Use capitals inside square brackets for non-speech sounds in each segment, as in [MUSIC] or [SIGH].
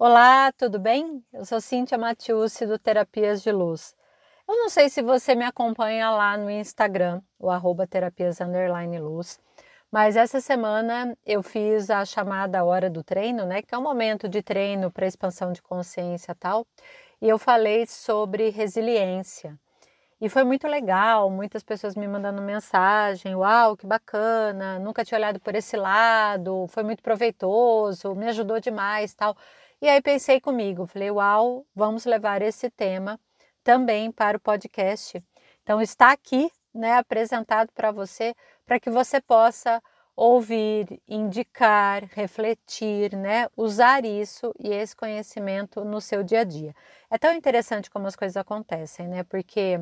Olá, tudo bem? Eu sou Cíntia Matiusi do Terapias de Luz. Eu não sei se você me acompanha lá no Instagram, o arroba terapias luz, mas essa semana eu fiz a chamada hora do treino, né? Que é um momento de treino para expansão de consciência tal. E eu falei sobre resiliência. E foi muito legal, muitas pessoas me mandando mensagem, uau, que bacana, nunca tinha olhado por esse lado, foi muito proveitoso, me ajudou demais, tal. E aí pensei comigo, falei, uau, vamos levar esse tema também para o podcast. Então está aqui, né, apresentado para você, para que você possa ouvir, indicar, refletir, né, usar isso e esse conhecimento no seu dia a dia. É tão interessante como as coisas acontecem, né? Porque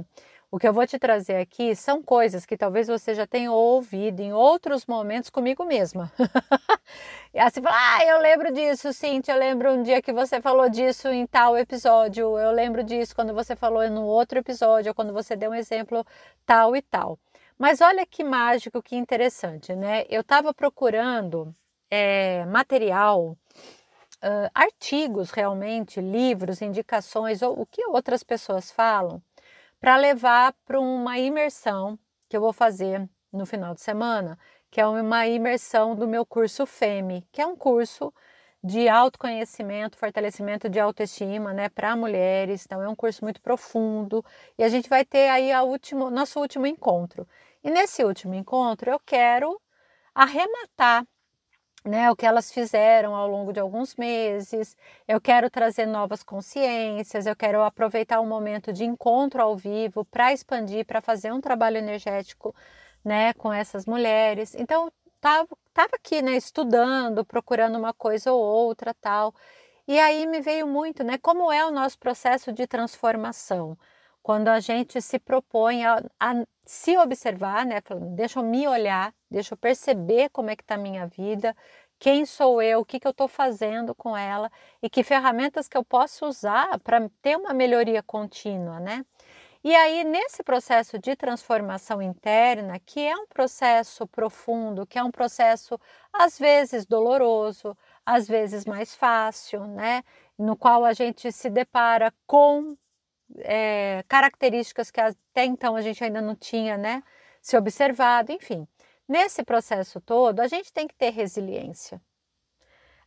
o que eu vou te trazer aqui são coisas que talvez você já tenha ouvido em outros momentos comigo mesma. e [LAUGHS] assim, ah, eu lembro disso, Cintia, eu lembro um dia que você falou disso em tal episódio, eu lembro disso quando você falou no outro episódio, ou quando você deu um exemplo tal e tal. Mas olha que mágico, que interessante, né? Eu estava procurando é, material, uh, artigos realmente, livros, indicações, ou o que outras pessoas falam para levar para uma imersão que eu vou fazer no final de semana, que é uma imersão do meu curso FEME, que é um curso de autoconhecimento, fortalecimento de autoestima, né, para mulheres. Então é um curso muito profundo e a gente vai ter aí a último, nosso último encontro. E nesse último encontro eu quero arrematar né, o que elas fizeram ao longo de alguns meses. Eu quero trazer novas consciências, eu quero aproveitar o momento de encontro ao vivo para expandir, para fazer um trabalho energético, né, com essas mulheres. Então, tava, tava aqui, né, estudando, procurando uma coisa ou outra, tal. E aí me veio muito, né, como é o nosso processo de transformação quando a gente se propõe a, a se observar, né? Deixa eu me olhar, deixa eu perceber como é que está a minha vida, quem sou eu, o que, que eu estou fazendo com ela e que ferramentas que eu posso usar para ter uma melhoria contínua, né? E aí, nesse processo de transformação interna, que é um processo profundo, que é um processo às vezes doloroso, às vezes mais fácil, né? No qual a gente se depara com é, características que até então a gente ainda não tinha, né? Se observado, enfim. Nesse processo todo, a gente tem que ter resiliência.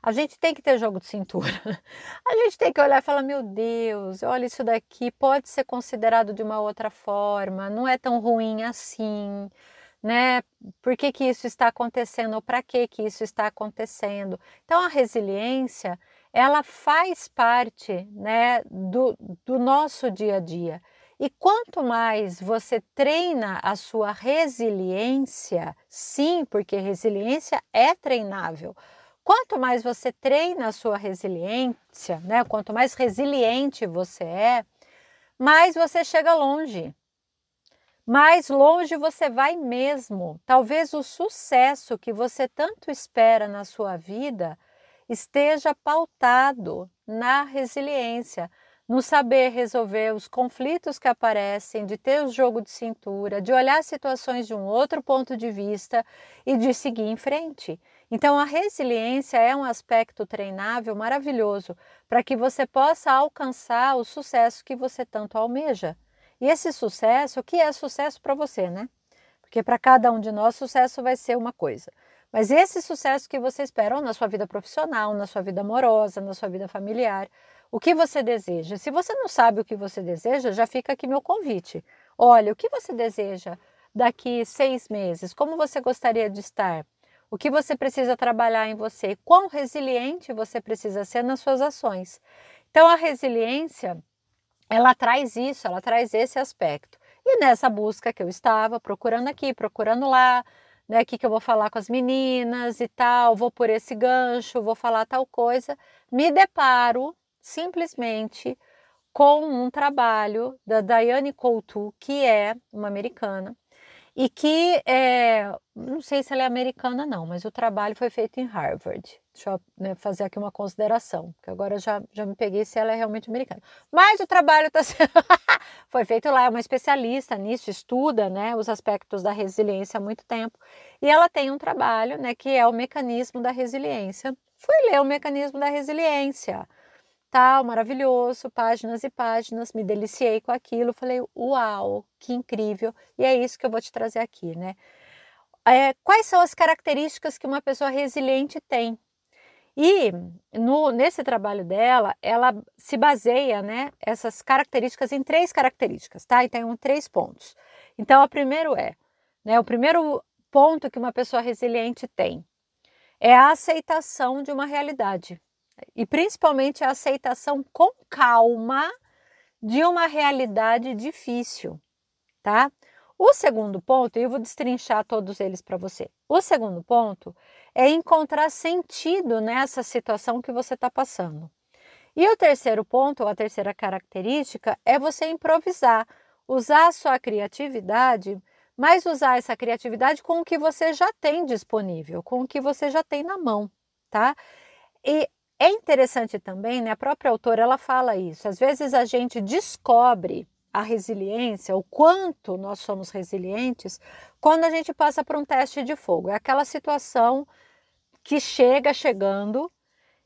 A gente tem que ter jogo de cintura. [LAUGHS] A gente tem que olhar e falar: meu Deus, olha, isso daqui pode ser considerado de uma outra forma, não é tão ruim assim, né? Por que, que isso está acontecendo ou para que, que isso está acontecendo? Então, a resiliência ela faz parte né, do, do nosso dia a dia. E quanto mais você treina a sua resiliência, sim, porque resiliência é treinável. Quanto mais você treina a sua resiliência, né, quanto mais resiliente você é, mais você chega longe. Mais longe você vai mesmo. Talvez o sucesso que você tanto espera na sua vida esteja pautado na resiliência, no saber resolver os conflitos que aparecem, de ter o jogo de cintura, de olhar situações de um outro ponto de vista e de seguir em frente. Então, a resiliência é um aspecto treinável maravilhoso para que você possa alcançar o sucesso que você tanto almeja. E esse sucesso, o que é sucesso para você, né? Porque para cada um de nós, sucesso vai ser uma coisa. Mas esse sucesso que você espera na sua vida profissional, na sua vida amorosa, na sua vida familiar, o que você deseja? Se você não sabe o que você deseja, já fica aqui meu convite. Olha, o que você deseja daqui seis meses? Como você gostaria de estar? O que você precisa trabalhar em você? Quão resiliente você precisa ser nas suas ações? Então, a resiliência, ela traz isso, ela traz esse aspecto. E nessa busca que eu estava, procurando aqui, procurando lá, né? Que, que eu vou falar com as meninas e tal, vou por esse gancho, vou falar tal coisa. Me deparo simplesmente com um trabalho da Diane Coutu, que é uma americana, e que é, não sei se ela é americana não, mas o trabalho foi feito em Harvard. Deixa eu né, fazer aqui uma consideração, que agora já, já me peguei se ela é realmente americana. Mas o trabalho está sendo [LAUGHS] foi feito lá, é uma especialista nisso, estuda né, os aspectos da resiliência há muito tempo. E ela tem um trabalho né, que é o mecanismo da resiliência. Fui ler o mecanismo da resiliência. Tal, maravilhoso, páginas e páginas, me deliciei com aquilo, falei, uau, que incrível, e é isso que eu vou te trazer aqui, né? É, quais são as características que uma pessoa resiliente tem? E no, nesse trabalho dela, ela se baseia, né, essas características em três características, tá? E tem um, três pontos. Então, o primeiro é, né, o primeiro ponto que uma pessoa resiliente tem é a aceitação de uma realidade e principalmente a aceitação com calma de uma realidade difícil, tá? O segundo ponto, e eu vou destrinchar todos eles para você. O segundo ponto é encontrar sentido nessa situação que você está passando. E o terceiro ponto, ou a terceira característica, é você improvisar, usar a sua criatividade, mas usar essa criatividade com o que você já tem disponível, com o que você já tem na mão, tá? E é interessante também, né? A própria autora ela fala isso. Às vezes a gente descobre a resiliência, o quanto nós somos resilientes, quando a gente passa por um teste de fogo. É aquela situação que chega chegando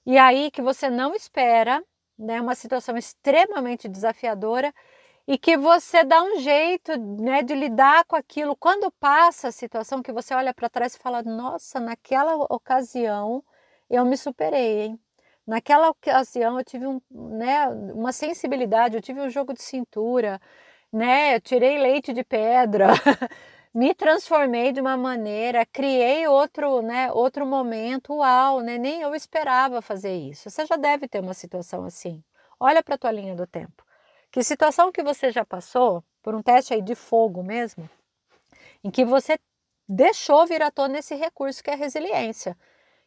e aí que você não espera, né? Uma situação extremamente desafiadora e que você dá um jeito, né, de lidar com aquilo. Quando passa a situação que você olha para trás e fala: "Nossa, naquela ocasião eu me superei, hein? Naquela ocasião eu tive um, né, uma sensibilidade, eu tive um jogo de cintura, né, tirei leite de pedra, [LAUGHS] me transformei de uma maneira, criei outro, né, outro momento, uau, né, nem eu esperava fazer isso. Você já deve ter uma situação assim. Olha para a tua linha do tempo. Que situação que você já passou, por um teste aí de fogo mesmo, em que você deixou vir à tona esse recurso que é a resiliência,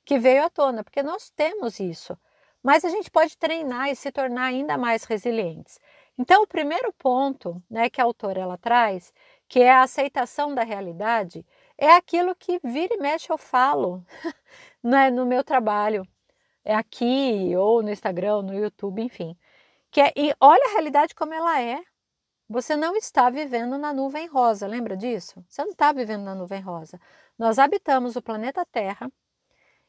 que veio à tona, porque nós temos isso mas a gente pode treinar e se tornar ainda mais resilientes. Então, o primeiro ponto né, que a autora ela traz, que é a aceitação da realidade, é aquilo que vira e mexe eu falo [LAUGHS] né, no meu trabalho, é aqui, ou no Instagram, no YouTube, enfim. Que é, e olha a realidade como ela é. Você não está vivendo na nuvem rosa, lembra disso? Você não está vivendo na nuvem rosa. Nós habitamos o planeta Terra,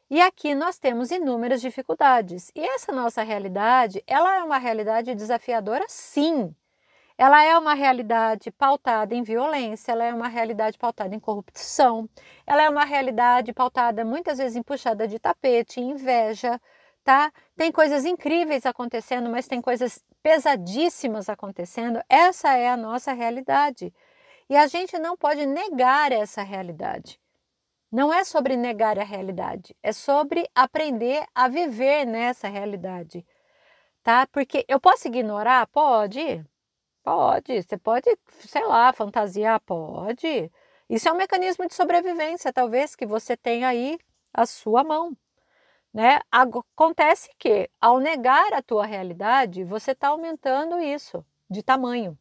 e aqui nós temos inúmeras dificuldades. E essa nossa realidade, ela é uma realidade desafiadora, sim. Ela é uma realidade pautada em violência, ela é uma realidade pautada em corrupção, ela é uma realidade pautada muitas vezes em puxada de tapete, inveja, tá? Tem coisas incríveis acontecendo, mas tem coisas pesadíssimas acontecendo. Essa é a nossa realidade. E a gente não pode negar essa realidade. Não é sobre negar a realidade, é sobre aprender a viver nessa realidade, tá? Porque eu posso ignorar? Pode, pode. Você pode, sei lá, fantasiar? Pode. Isso é um mecanismo de sobrevivência, talvez, que você tenha aí à sua mão. Né? Acontece que, ao negar a tua realidade, você está aumentando isso de tamanho.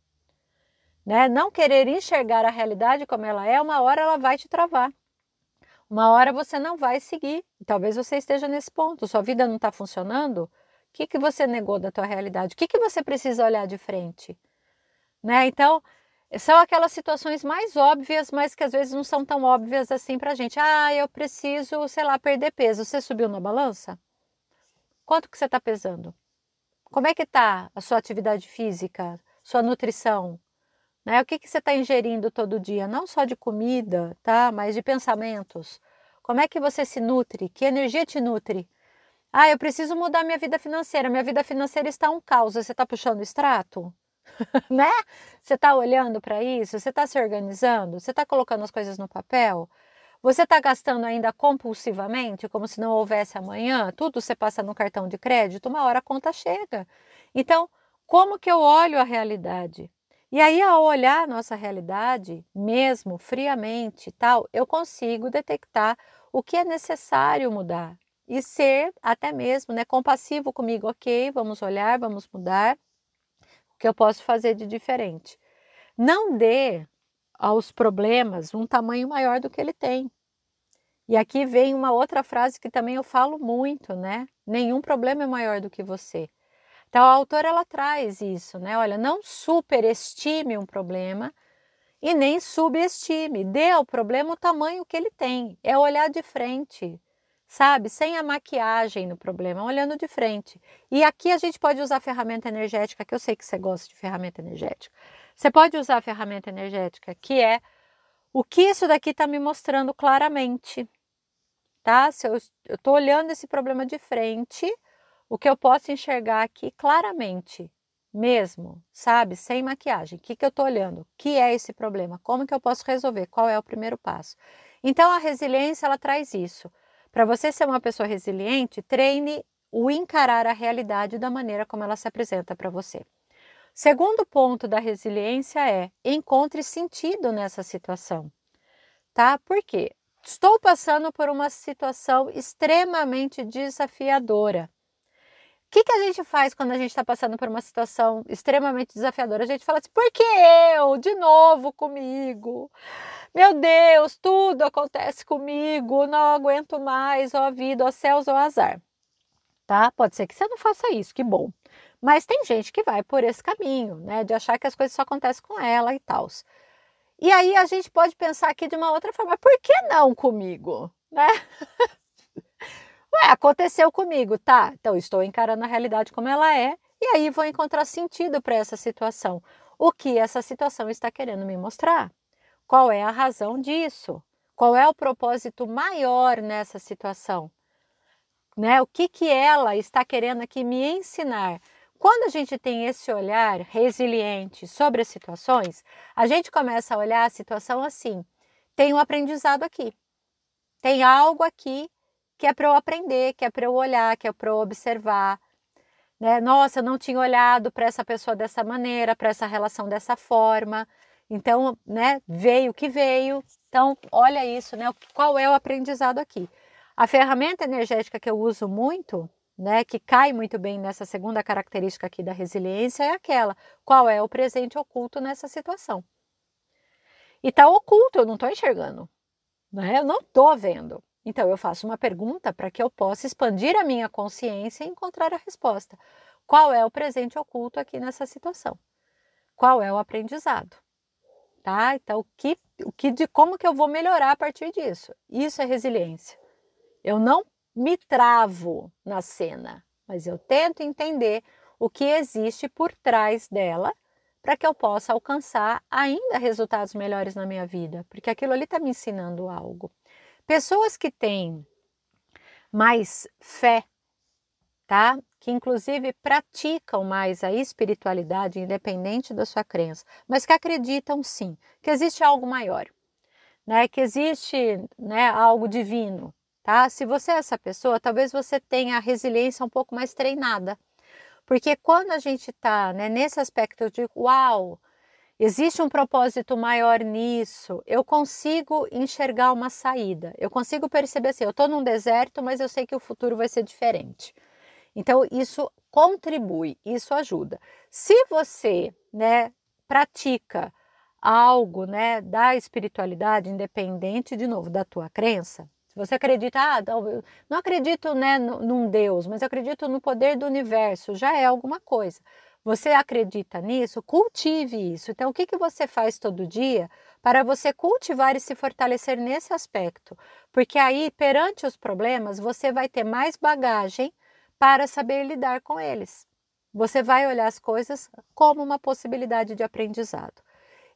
Né? Não querer enxergar a realidade como ela é, uma hora ela vai te travar. Uma hora você não vai seguir. Talvez você esteja nesse ponto. Sua vida não está funcionando. O que, que você negou da tua realidade? O que, que você precisa olhar de frente? Né? Então, são aquelas situações mais óbvias, mas que às vezes não são tão óbvias assim para a gente. Ah, eu preciso, sei lá, perder peso. Você subiu na balança? Quanto que você está pesando? Como é que está a sua atividade física, sua nutrição? Né? O que, que você está ingerindo todo dia? Não só de comida, tá? Mas de pensamentos. Como é que você se nutre? Que energia te nutre? Ah, eu preciso mudar minha vida financeira. Minha vida financeira está um caos. Você está puxando extrato? [LAUGHS] né? Você está olhando para isso? Você está se organizando? Você está colocando as coisas no papel? Você está gastando ainda compulsivamente, como se não houvesse amanhã? Tudo você passa no cartão de crédito, uma hora a conta chega. Então, como que eu olho a realidade? E aí, ao olhar nossa realidade, mesmo friamente tal, eu consigo detectar o que é necessário mudar e ser até mesmo né, compassivo comigo. Ok, vamos olhar, vamos mudar. O que eu posso fazer de diferente? Não dê aos problemas um tamanho maior do que ele tem. E aqui vem uma outra frase que também eu falo muito, né? Nenhum problema é maior do que você. Então a autora ela traz isso, né? Olha, não superestime um problema e nem subestime. Dê ao problema o tamanho que ele tem. É olhar de frente, sabe? Sem a maquiagem no problema, olhando de frente. E aqui a gente pode usar ferramenta energética, que eu sei que você gosta de ferramenta energética. Você pode usar a ferramenta energética, que é o que isso daqui está me mostrando claramente, tá? Se eu estou olhando esse problema de frente, o que eu posso enxergar aqui claramente, mesmo, sabe? Sem maquiagem. O que, que eu estou olhando? O que é esse problema? Como que eu posso resolver? Qual é o primeiro passo? Então, a resiliência, ela traz isso. Para você ser uma pessoa resiliente, treine o encarar a realidade da maneira como ela se apresenta para você. Segundo ponto da resiliência é encontre sentido nessa situação, tá? Por quê? Estou passando por uma situação extremamente desafiadora. O que, que a gente faz quando a gente está passando por uma situação extremamente desafiadora? A gente fala assim: por que eu? De novo comigo? Meu Deus, tudo acontece comigo, não aguento mais, ó vida, ó céus, ó azar. Tá? Pode ser que você não faça isso, que bom. Mas tem gente que vai por esse caminho, né? De achar que as coisas só acontecem com ela e tal. E aí a gente pode pensar aqui de uma outra forma, por que não comigo? Né? [LAUGHS] Ué, aconteceu comigo, tá? Então estou encarando a realidade como ela é e aí vou encontrar sentido para essa situação. O que essa situação está querendo me mostrar? Qual é a razão disso? Qual é o propósito maior nessa situação? Né? O que, que ela está querendo aqui me ensinar? Quando a gente tem esse olhar resiliente sobre as situações, a gente começa a olhar a situação assim: tem um aprendizado aqui, tem algo aqui que é para eu aprender, que é para eu olhar, que é para eu observar. Né? Nossa, eu não tinha olhado para essa pessoa dessa maneira, para essa relação dessa forma. Então, né, veio o que veio. Então, olha isso, né? Qual é o aprendizado aqui? A ferramenta energética que eu uso muito, né, que cai muito bem nessa segunda característica aqui da resiliência, é aquela: qual é o presente oculto nessa situação? E está oculto, eu não estou enxergando, né? Eu não estou vendo. Então, eu faço uma pergunta para que eu possa expandir a minha consciência e encontrar a resposta. Qual é o presente oculto aqui nessa situação? Qual é o aprendizado? tá? Então, o que, o que de como que eu vou melhorar a partir disso? Isso é resiliência. Eu não me travo na cena, mas eu tento entender o que existe por trás dela para que eu possa alcançar ainda resultados melhores na minha vida, porque aquilo ali está me ensinando algo. Pessoas que têm mais fé, tá? que inclusive praticam mais a espiritualidade, independente da sua crença, mas que acreditam sim que existe algo maior, né? Que existe, né, algo divino, tá? Se você é essa pessoa, talvez você tenha a resiliência um pouco mais treinada, porque quando a gente está né, nesse aspecto de uau, existe um propósito maior nisso, eu consigo enxergar uma saída, eu consigo perceber assim, eu estou num deserto, mas eu sei que o futuro vai ser diferente. Então, isso contribui, isso ajuda. Se você né, pratica algo né, da espiritualidade, independente, de novo, da tua crença, se você acredita, ah, não, acredito né, num Deus, mas acredito no poder do universo, já é alguma coisa. Você acredita nisso? Cultive isso. Então, o que, que você faz todo dia para você cultivar e se fortalecer nesse aspecto? Porque aí, perante os problemas, você vai ter mais bagagem para saber lidar com eles. Você vai olhar as coisas como uma possibilidade de aprendizado.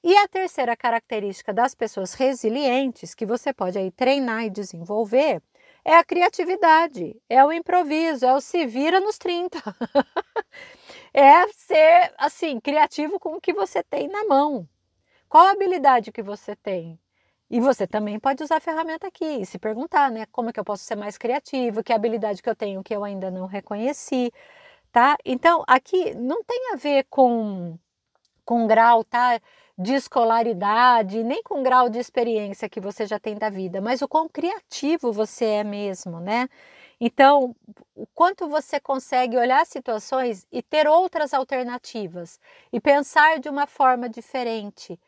E a terceira característica das pessoas resilientes, que você pode aí treinar e desenvolver, é a criatividade, é o improviso, é o se vira nos 30. [LAUGHS] é ser assim, criativo com o que você tem na mão. Qual a habilidade que você tem? E você também pode usar a ferramenta aqui e se perguntar, né? Como é que eu posso ser mais criativo? Que habilidade que eu tenho que eu ainda não reconheci, tá? Então, aqui não tem a ver com, com grau, tá? De escolaridade, nem com grau de experiência que você já tem da vida, mas o quão criativo você é mesmo, né? Então, o quanto você consegue olhar situações e ter outras alternativas e pensar de uma forma diferente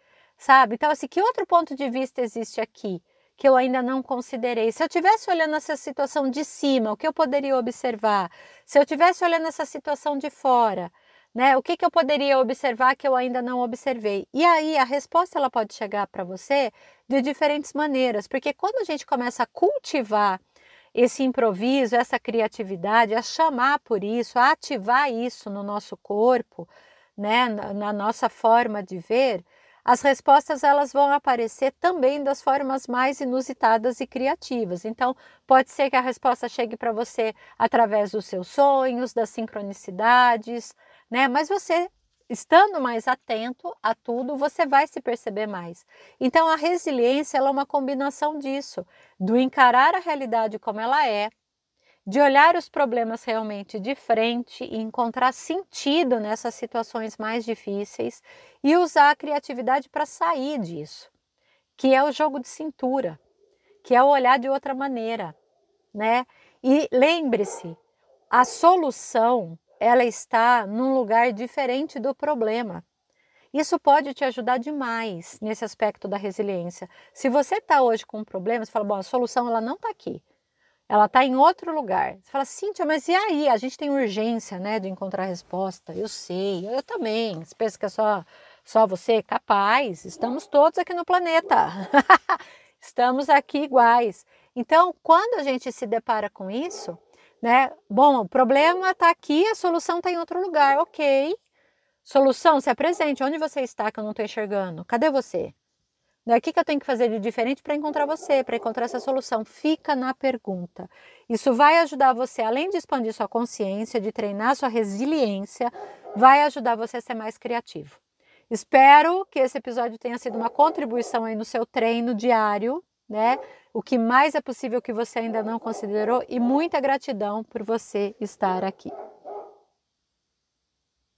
sabe? Então, assim, que outro ponto de vista existe aqui que eu ainda não considerei? Se eu tivesse olhando essa situação de cima, o que eu poderia observar? Se eu tivesse olhando essa situação de fora, né? O que, que eu poderia observar que eu ainda não observei? E aí a resposta ela pode chegar para você de diferentes maneiras, porque quando a gente começa a cultivar esse improviso, essa criatividade, a chamar por isso, a ativar isso no nosso corpo, né, na, nossa forma de ver, as respostas elas vão aparecer também das formas mais inusitadas e criativas. Então, pode ser que a resposta chegue para você através dos seus sonhos, das sincronicidades, né? Mas você estando mais atento a tudo, você vai se perceber mais. Então, a resiliência é uma combinação disso, do encarar a realidade como ela é, de olhar os problemas realmente de frente e encontrar sentido nessas situações mais difíceis e usar a criatividade para sair disso, que é o jogo de cintura, que é o olhar de outra maneira, né? E lembre-se, a solução ela está num lugar diferente do problema. Isso pode te ajudar demais nesse aspecto da resiliência. Se você está hoje com um problema, você fala, bom, a solução ela não está aqui. Ela está em outro lugar. Você fala, Cíntia, mas e aí? A gente tem urgência, né, de encontrar a resposta. Eu sei, eu também. Você pensa que é só, só você? Capaz. Estamos todos aqui no planeta. [LAUGHS] Estamos aqui iguais. Então, quando a gente se depara com isso, né? Bom, o problema está aqui, a solução está em outro lugar, ok. Solução, se apresente. Onde você está que eu não estou enxergando? Cadê você? Né? O que, que eu tenho que fazer de diferente para encontrar você, para encontrar essa solução? Fica na pergunta. Isso vai ajudar você, além de expandir sua consciência, de treinar sua resiliência, vai ajudar você a ser mais criativo. Espero que esse episódio tenha sido uma contribuição aí no seu treino diário, né? o que mais é possível que você ainda não considerou e muita gratidão por você estar aqui.